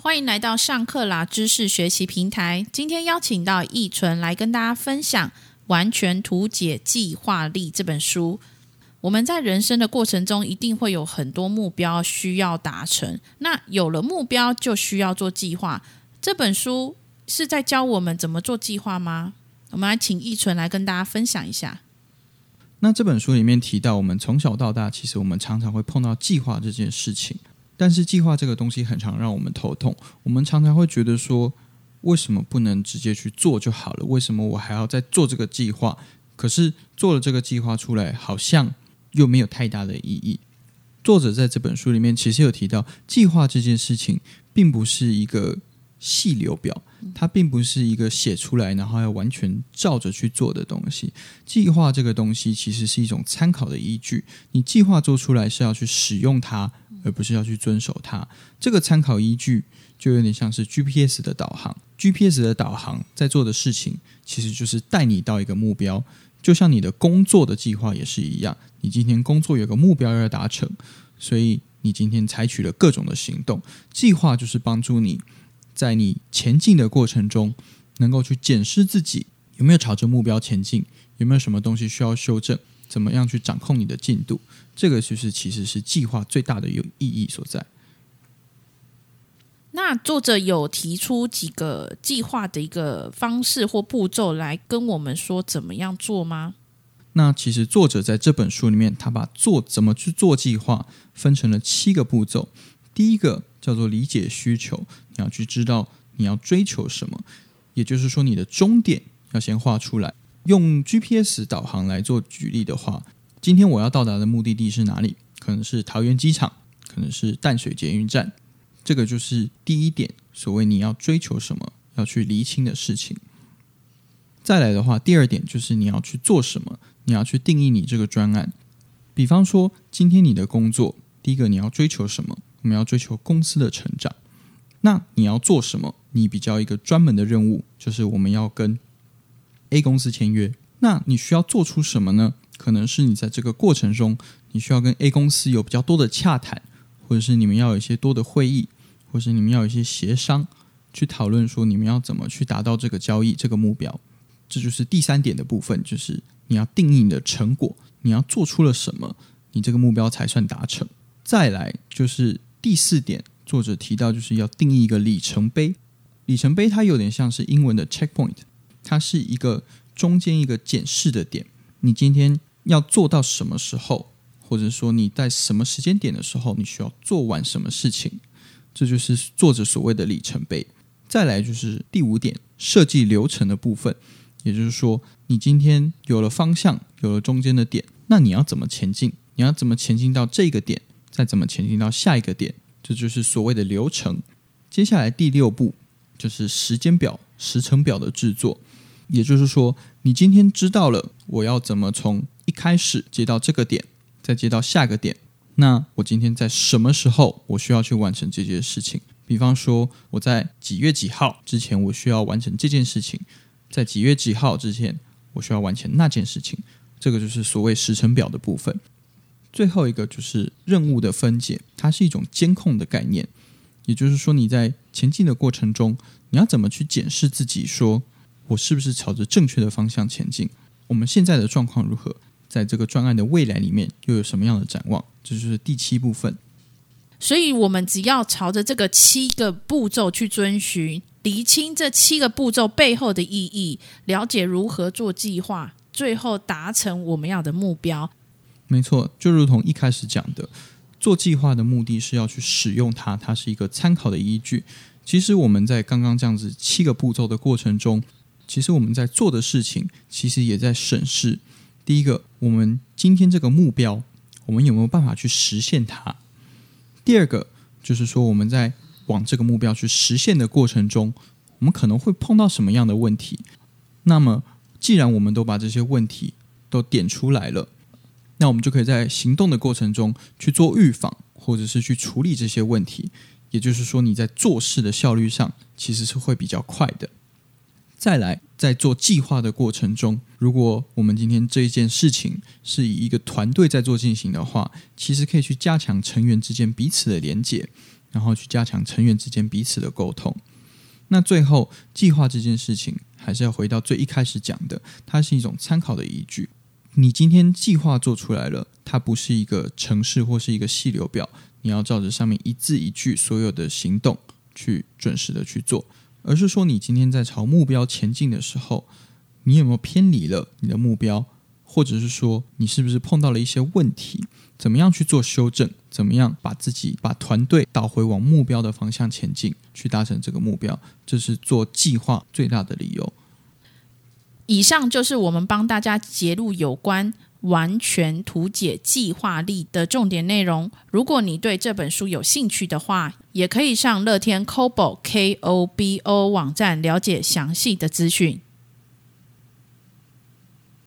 欢迎来到上课啦知识学习平台。今天邀请到易纯来跟大家分享《完全图解计划力》这本书。我们在人生的过程中，一定会有很多目标需要达成。那有了目标，就需要做计划。这本书是在教我们怎么做计划吗？我们来请易纯来跟大家分享一下。那这本书里面提到，我们从小到大，其实我们常常会碰到计划这件事情。但是计划这个东西很常让我们头痛。我们常常会觉得说，为什么不能直接去做就好了？为什么我还要再做这个计划？可是做了这个计划出来，好像又没有太大的意义。作者在这本书里面其实有提到，计划这件事情并不是一个细流表，它并不是一个写出来然后要完全照着去做的东西。计划这个东西其实是一种参考的依据。你计划做出来是要去使用它。而不是要去遵守它，这个参考依据就有点像是 GPS 的导航。GPS 的导航在做的事情，其实就是带你到一个目标，就像你的工作的计划也是一样。你今天工作有个目标要达成，所以你今天采取了各种的行动。计划就是帮助你在你前进的过程中，能够去检视自己有没有朝着目标前进，有没有什么东西需要修正。怎么样去掌控你的进度？这个就是其实是计划最大的有意义所在。那作者有提出几个计划的一个方式或步骤来跟我们说怎么样做吗？那其实作者在这本书里面，他把做怎么去做计划分成了七个步骤。第一个叫做理解需求，你要去知道你要追求什么，也就是说你的终点要先画出来。用 GPS 导航来做举例的话，今天我要到达的目的地是哪里？可能是桃园机场，可能是淡水捷运站。这个就是第一点，所谓你要追求什么，要去厘清的事情。再来的话，第二点就是你要去做什么，你要去定义你这个专案。比方说，今天你的工作，第一个你要追求什么？我们要追求公司的成长。那你要做什么？你比较一个专门的任务，就是我们要跟 A 公司签约，那你需要做出什么呢？可能是你在这个过程中，你需要跟 A 公司有比较多的洽谈，或者是你们要有一些多的会议，或是你们要有一些协商，去讨论说你们要怎么去达到这个交易这个目标。这就是第三点的部分，就是你要定义你的成果，你要做出了什么，你这个目标才算达成。再来就是第四点，作者提到就是要定义一个里程碑。里程碑它有点像是英文的 checkpoint。它是一个中间一个检视的点，你今天要做到什么时候，或者说你在什么时间点的时候，你需要做完什么事情，这就是作者所谓的里程碑。再来就是第五点，设计流程的部分，也就是说，你今天有了方向，有了中间的点，那你要怎么前进？你要怎么前进到这个点，再怎么前进到下一个点？这就是所谓的流程。接下来第六步就是时间表、时程表的制作。也就是说，你今天知道了我要怎么从一开始接到这个点，再接到下个点。那我今天在什么时候我需要去完成这件事情？比方说，我在几月几号之前我需要完成这件事情，在几月几号之前我需要完成那件事情。这个就是所谓时程表的部分。最后一个就是任务的分解，它是一种监控的概念。也就是说，你在前进的过程中，你要怎么去检视自己说。我是不是朝着正确的方向前进？我们现在的状况如何？在这个专案的未来里面，又有什么样的展望？这就是第七部分。所以，我们只要朝着这个七个步骤去遵循，厘清这七个步骤背后的意义，了解如何做计划，最后达成我们要的目标。没错，就如同一开始讲的，做计划的目的是要去使用它，它是一个参考的依据。其实我们在刚刚这样子七个步骤的过程中。其实我们在做的事情，其实也在审视：第一个，我们今天这个目标，我们有没有办法去实现它？第二个，就是说我们在往这个目标去实现的过程中，我们可能会碰到什么样的问题？那么，既然我们都把这些问题都点出来了，那我们就可以在行动的过程中去做预防，或者是去处理这些问题。也就是说，你在做事的效率上，其实是会比较快的。再来，在做计划的过程中，如果我们今天这一件事情是以一个团队在做进行的话，其实可以去加强成员之间彼此的连接。然后去加强成员之间彼此的沟通。那最后，计划这件事情还是要回到最一开始讲的，它是一种参考的依据。你今天计划做出来了，它不是一个程式或是一个细流表，你要照着上面一字一句所有的行动去准时的去做，而是说你今天在朝目标前进的时候，你有没有偏离了你的目标，或者是说你是不是碰到了一些问题？怎么样去做修正？怎么样把自己、把团队导回往目标的方向前进，去达成这个目标？这是做计划最大的理由。以上就是我们帮大家揭露有关完全图解计划力的重点内容。如果你对这本书有兴趣的话，也可以上乐天 Kobo K O B O 网站了解详细的资讯。